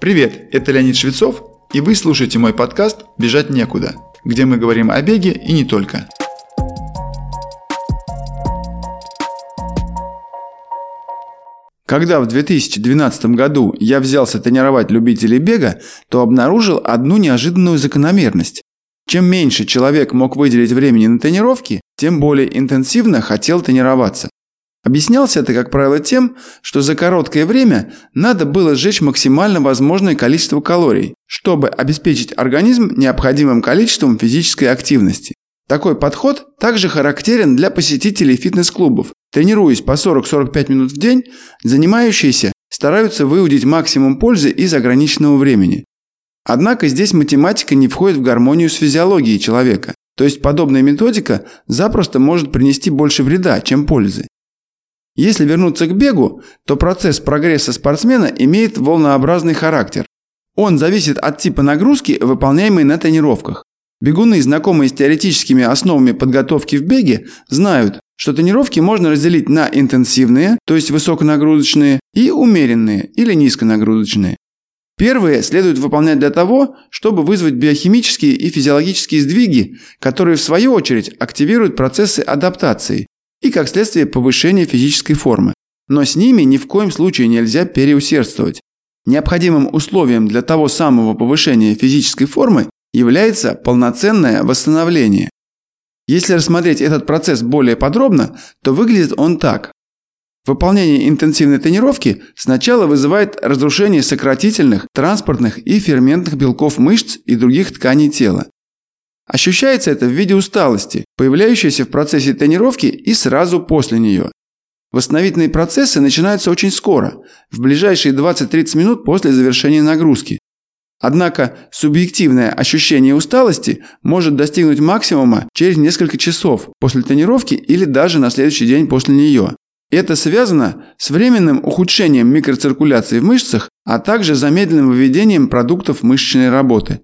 Привет, это Леонид Швецов, и вы слушаете мой подкаст «Бежать некуда», где мы говорим о беге и не только. Когда в 2012 году я взялся тренировать любителей бега, то обнаружил одну неожиданную закономерность. Чем меньше человек мог выделить времени на тренировки, тем более интенсивно хотел тренироваться. Объяснялся это, как правило, тем, что за короткое время надо было сжечь максимально возможное количество калорий, чтобы обеспечить организм необходимым количеством физической активности. Такой подход также характерен для посетителей фитнес-клубов. Тренируясь по 40-45 минут в день, занимающиеся стараются выудить максимум пользы из ограниченного времени. Однако здесь математика не входит в гармонию с физиологией человека. То есть подобная методика запросто может принести больше вреда, чем пользы. Если вернуться к бегу, то процесс прогресса спортсмена имеет волнообразный характер. Он зависит от типа нагрузки, выполняемой на тренировках. Бегуны, знакомые с теоретическими основами подготовки в беге, знают, что тренировки можно разделить на интенсивные, то есть высоконагрузочные, и умеренные или низконагрузочные. Первые следует выполнять для того, чтобы вызвать биохимические и физиологические сдвиги, которые в свою очередь активируют процессы адаптации и, как следствие, повышения физической формы. Но с ними ни в коем случае нельзя переусердствовать. Необходимым условием для того самого повышения физической формы является полноценное восстановление. Если рассмотреть этот процесс более подробно, то выглядит он так. Выполнение интенсивной тренировки сначала вызывает разрушение сократительных, транспортных и ферментных белков мышц и других тканей тела. Ощущается это в виде усталости, появляющейся в процессе тренировки и сразу после нее. Восстановительные процессы начинаются очень скоро, в ближайшие 20-30 минут после завершения нагрузки. Однако субъективное ощущение усталости может достигнуть максимума через несколько часов после тренировки или даже на следующий день после нее. Это связано с временным ухудшением микроциркуляции в мышцах, а также замедленным выведением продуктов мышечной работы.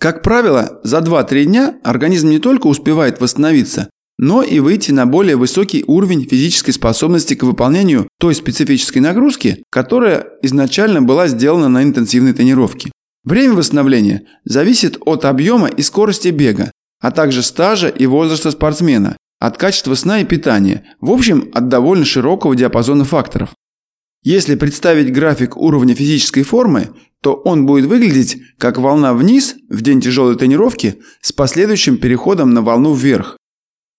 Как правило, за 2-3 дня организм не только успевает восстановиться, но и выйти на более высокий уровень физической способности к выполнению той специфической нагрузки, которая изначально была сделана на интенсивной тренировке. Время восстановления зависит от объема и скорости бега, а также стажа и возраста спортсмена, от качества сна и питания, в общем, от довольно широкого диапазона факторов. Если представить график уровня физической формы, то он будет выглядеть как волна вниз в день тяжелой тренировки с последующим переходом на волну вверх.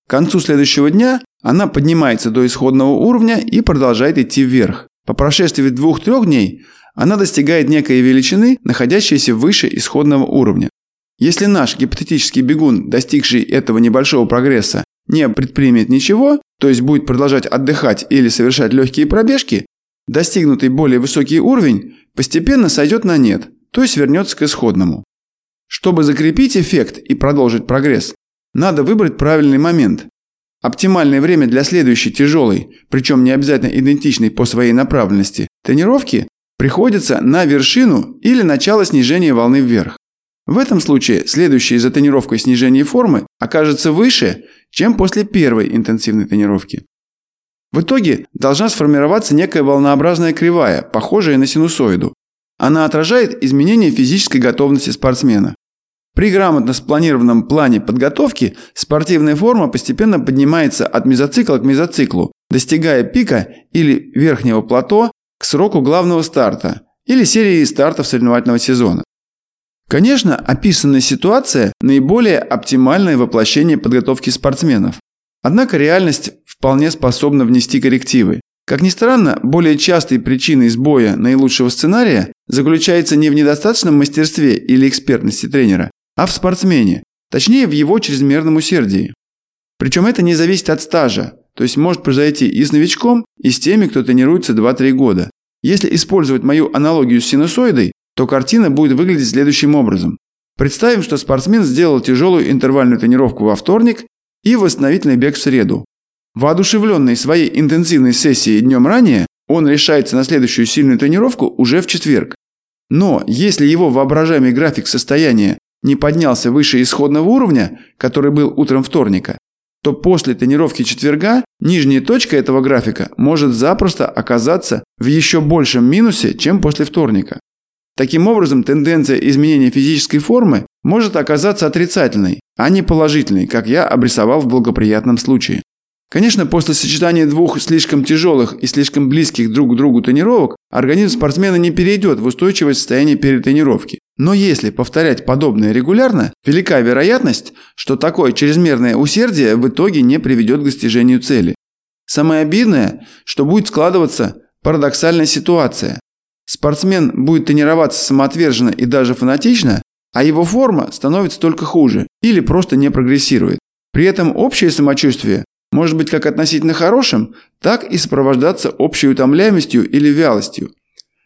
К концу следующего дня она поднимается до исходного уровня и продолжает идти вверх. По прошествии двух-трех дней она достигает некой величины, находящейся выше исходного уровня. Если наш гипотетический бегун, достигший этого небольшого прогресса, не предпримет ничего, то есть будет продолжать отдыхать или совершать легкие пробежки, достигнутый более высокий уровень постепенно сойдет на нет, то есть вернется к исходному. Чтобы закрепить эффект и продолжить прогресс, надо выбрать правильный момент. Оптимальное время для следующей тяжелой, причем не обязательно идентичной по своей направленности, тренировки приходится на вершину или начало снижения волны вверх. В этом случае следующее за тренировкой снижение формы окажется выше, чем после первой интенсивной тренировки. В итоге должна сформироваться некая волнообразная кривая, похожая на синусоиду. Она отражает изменение физической готовности спортсмена. При грамотно спланированном плане подготовки спортивная форма постепенно поднимается от мезоцикла к мезоциклу, достигая пика или верхнего плато к сроку главного старта или серии стартов соревновательного сезона. Конечно, описанная ситуация – наиболее оптимальное воплощение подготовки спортсменов. Однако реальность вполне способна внести коррективы. Как ни странно, более частой причиной сбоя наилучшего сценария заключается не в недостаточном мастерстве или экспертности тренера, а в спортсмене, точнее в его чрезмерном усердии. Причем это не зависит от стажа, то есть может произойти и с новичком, и с теми, кто тренируется 2-3 года. Если использовать мою аналогию с синусоидой, то картина будет выглядеть следующим образом. Представим, что спортсмен сделал тяжелую интервальную тренировку во вторник и восстановительный бег в среду. Воодушевленный своей интенсивной сессией днем ранее, он решается на следующую сильную тренировку уже в четверг. Но если его воображаемый график состояния не поднялся выше исходного уровня, который был утром вторника, то после тренировки четверга нижняя точка этого графика может запросто оказаться в еще большем минусе, чем после вторника. Таким образом, тенденция изменения физической формы может оказаться отрицательной, а не положительной, как я обрисовал в благоприятном случае. Конечно, после сочетания двух слишком тяжелых и слишком близких друг к другу тренировок, организм спортсмена не перейдет в устойчивое состояние перетренировки. Но если повторять подобное регулярно, велика вероятность, что такое чрезмерное усердие в итоге не приведет к достижению цели. Самое обидное, что будет складываться парадоксальная ситуация. Спортсмен будет тренироваться самоотверженно и даже фанатично, а его форма становится только хуже или просто не прогрессирует. При этом общее самочувствие может быть как относительно хорошим, так и сопровождаться общей утомляемостью или вялостью.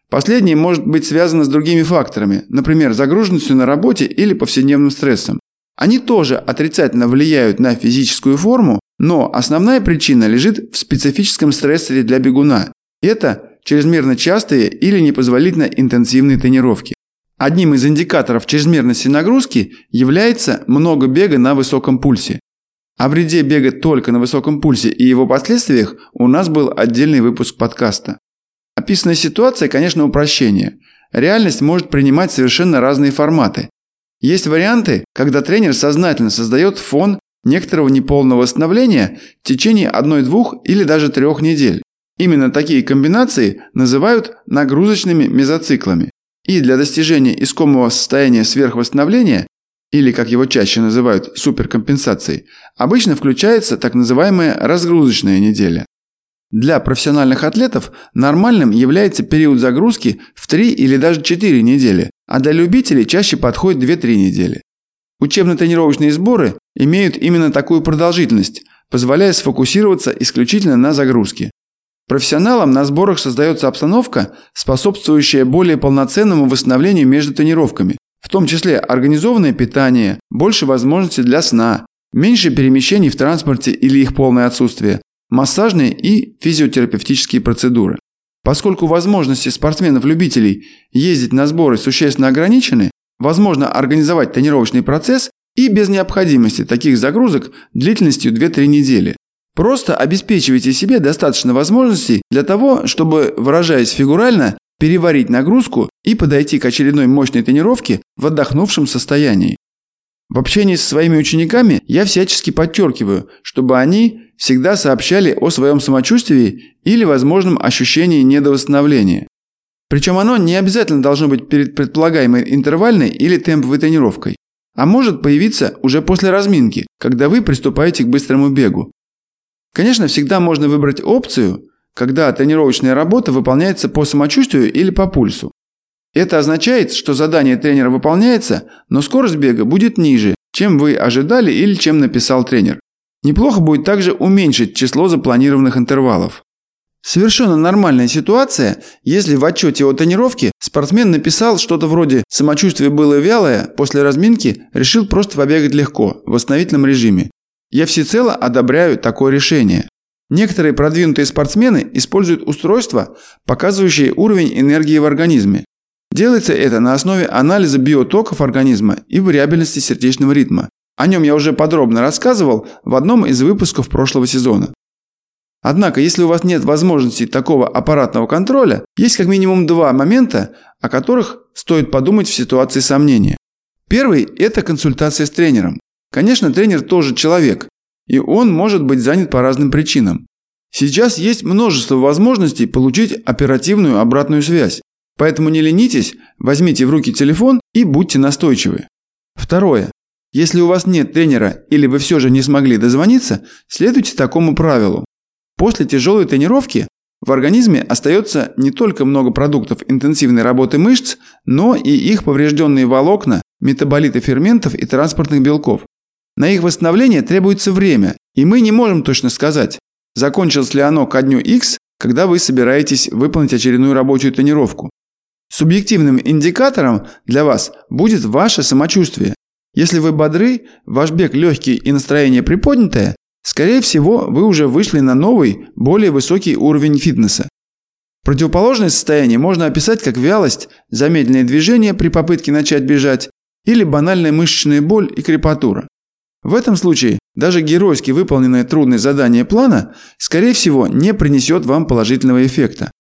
Последнее может быть связано с другими факторами, например, загруженностью на работе или повседневным стрессом. Они тоже отрицательно влияют на физическую форму, но основная причина лежит в специфическом стрессоре для бегуна. Это чрезмерно частые или непозволительно интенсивные тренировки. Одним из индикаторов чрезмерности нагрузки является много бега на высоком пульсе. О вреде бега только на высоком пульсе и его последствиях у нас был отдельный выпуск подкаста. Описанная ситуация, конечно, упрощение. Реальность может принимать совершенно разные форматы. Есть варианты, когда тренер сознательно создает фон некоторого неполного восстановления в течение одной-двух или даже трех недель. Именно такие комбинации называют нагрузочными мезоциклами. И для достижения искомого состояния сверхвосстановления или, как его чаще называют, суперкомпенсацией, обычно включается так называемая разгрузочная неделя. Для профессиональных атлетов нормальным является период загрузки в 3 или даже 4 недели, а для любителей чаще подходит 2-3 недели. Учебно-тренировочные сборы имеют именно такую продолжительность, позволяя сфокусироваться исключительно на загрузке. Профессионалам на сборах создается обстановка, способствующая более полноценному восстановлению между тренировками, в том числе организованное питание, больше возможностей для сна, меньше перемещений в транспорте или их полное отсутствие, массажные и физиотерапевтические процедуры. Поскольку возможности спортсменов-любителей ездить на сборы существенно ограничены, возможно организовать тренировочный процесс и без необходимости таких загрузок длительностью 2-3 недели. Просто обеспечивайте себе достаточно возможностей для того, чтобы, выражаясь фигурально, переварить нагрузку и подойти к очередной мощной тренировке в отдохнувшем состоянии. В общении со своими учениками я всячески подчеркиваю, чтобы они всегда сообщали о своем самочувствии или возможном ощущении недовосстановления. Причем оно не обязательно должно быть перед предполагаемой интервальной или темповой тренировкой, а может появиться уже после разминки, когда вы приступаете к быстрому бегу. Конечно, всегда можно выбрать опцию, когда тренировочная работа выполняется по самочувствию или по пульсу. Это означает, что задание тренера выполняется, но скорость бега будет ниже, чем вы ожидали или чем написал тренер. Неплохо будет также уменьшить число запланированных интервалов. Совершенно нормальная ситуация, если в отчете о тренировке спортсмен написал что-то вроде «самочувствие было вялое, после разминки решил просто побегать легко, в восстановительном режиме». Я всецело одобряю такое решение. Некоторые продвинутые спортсмены используют устройства, показывающие уровень энергии в организме. Делается это на основе анализа биотоков организма и вариабельности сердечного ритма. О нем я уже подробно рассказывал в одном из выпусков прошлого сезона. Однако, если у вас нет возможности такого аппаратного контроля, есть как минимум два момента, о которых стоит подумать в ситуации сомнения. Первый – это консультация с тренером. Конечно, тренер тоже человек, и он может быть занят по разным причинам. Сейчас есть множество возможностей получить оперативную обратную связь. Поэтому не ленитесь, возьмите в руки телефон и будьте настойчивы. Второе. Если у вас нет тренера или вы все же не смогли дозвониться, следуйте такому правилу. После тяжелой тренировки в организме остается не только много продуктов интенсивной работы мышц, но и их поврежденные волокна, метаболиты ферментов и транспортных белков. На их восстановление требуется время, и мы не можем точно сказать, закончилось ли оно ко дню X, когда вы собираетесь выполнить очередную рабочую тренировку. Субъективным индикатором для вас будет ваше самочувствие. Если вы бодры, ваш бег легкий и настроение приподнятое, скорее всего, вы уже вышли на новый, более высокий уровень фитнеса. Противоположное состояние можно описать как вялость, замедленное движение при попытке начать бежать или банальная мышечная боль и крепатура. В этом случае даже геройски выполненное трудное задание плана, скорее всего, не принесет вам положительного эффекта.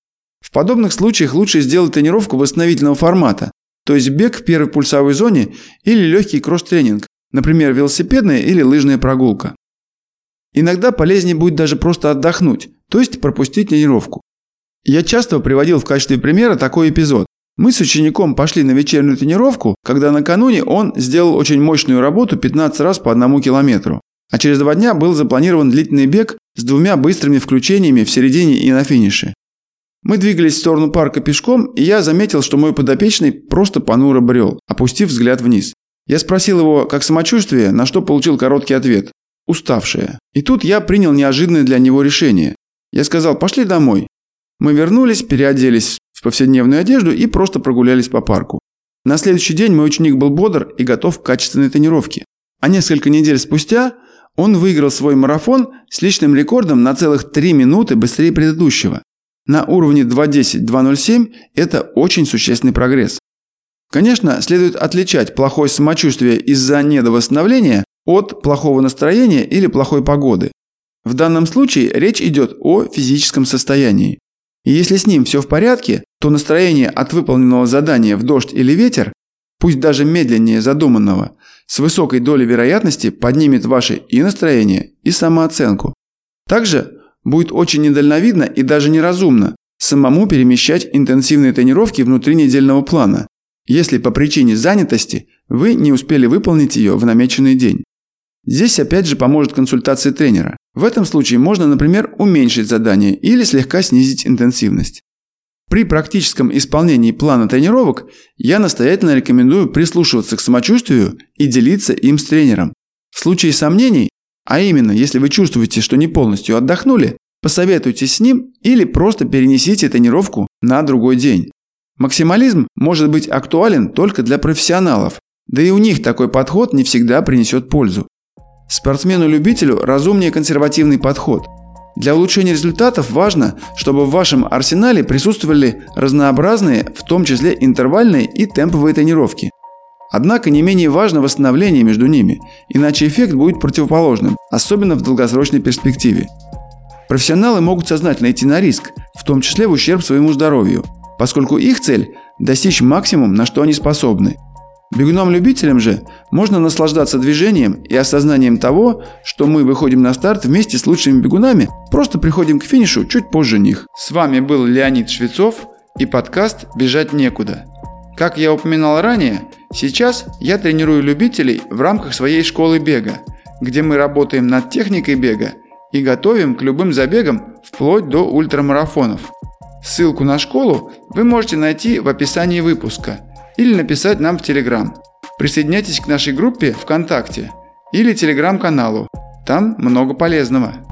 В подобных случаях лучше сделать тренировку восстановительного формата, то есть бег в первой пульсовой зоне или легкий кросс-тренинг, например, велосипедная или лыжная прогулка. Иногда полезнее будет даже просто отдохнуть, то есть пропустить тренировку. Я часто приводил в качестве примера такой эпизод. Мы с учеником пошли на вечернюю тренировку, когда накануне он сделал очень мощную работу 15 раз по одному километру. А через два дня был запланирован длительный бег с двумя быстрыми включениями в середине и на финише. Мы двигались в сторону парка пешком, и я заметил, что мой подопечный просто понуро брел, опустив взгляд вниз. Я спросил его, как самочувствие, на что получил короткий ответ – уставшее. И тут я принял неожиданное для него решение. Я сказал, пошли домой. Мы вернулись, переоделись повседневную одежду и просто прогулялись по парку. На следующий день мой ученик был бодр и готов к качественной тренировке. А несколько недель спустя он выиграл свой марафон с личным рекордом на целых 3 минуты быстрее предыдущего. На уровне 2.10-2.07 это очень существенный прогресс. Конечно, следует отличать плохое самочувствие из-за недовосстановления от плохого настроения или плохой погоды. В данном случае речь идет о физическом состоянии. И если с ним все в порядке, то настроение от выполненного задания в дождь или ветер, пусть даже медленнее задуманного, с высокой долей вероятности поднимет ваше и настроение, и самооценку. Также Будет очень недальновидно и даже неразумно самому перемещать интенсивные тренировки внутри недельного плана, если по причине занятости вы не успели выполнить ее в намеченный день. Здесь опять же поможет консультация тренера. В этом случае можно, например, уменьшить задание или слегка снизить интенсивность. При практическом исполнении плана тренировок я настоятельно рекомендую прислушиваться к самочувствию и делиться им с тренером. В случае сомнений а именно, если вы чувствуете, что не полностью отдохнули, посоветуйтесь с ним или просто перенесите тренировку на другой день. Максимализм может быть актуален только для профессионалов, да и у них такой подход не всегда принесет пользу. Спортсмену-любителю разумнее консервативный подход. Для улучшения результатов важно, чтобы в вашем арсенале присутствовали разнообразные, в том числе интервальные и темповые тренировки. Однако не менее важно восстановление между ними, иначе эффект будет противоположным, особенно в долгосрочной перспективе. Профессионалы могут сознательно идти на риск, в том числе в ущерб своему здоровью, поскольку их цель – достичь максимум, на что они способны. Бегунам-любителям же можно наслаждаться движением и осознанием того, что мы выходим на старт вместе с лучшими бегунами, просто приходим к финишу чуть позже них. С вами был Леонид Швецов и подкаст «Бежать некуда». Как я упоминал ранее, сейчас я тренирую любителей в рамках своей школы бега, где мы работаем над техникой бега и готовим к любым забегам вплоть до ультрамарафонов. Ссылку на школу вы можете найти в описании выпуска или написать нам в Телеграм. Присоединяйтесь к нашей группе ВКонтакте или Телеграм-каналу. Там много полезного.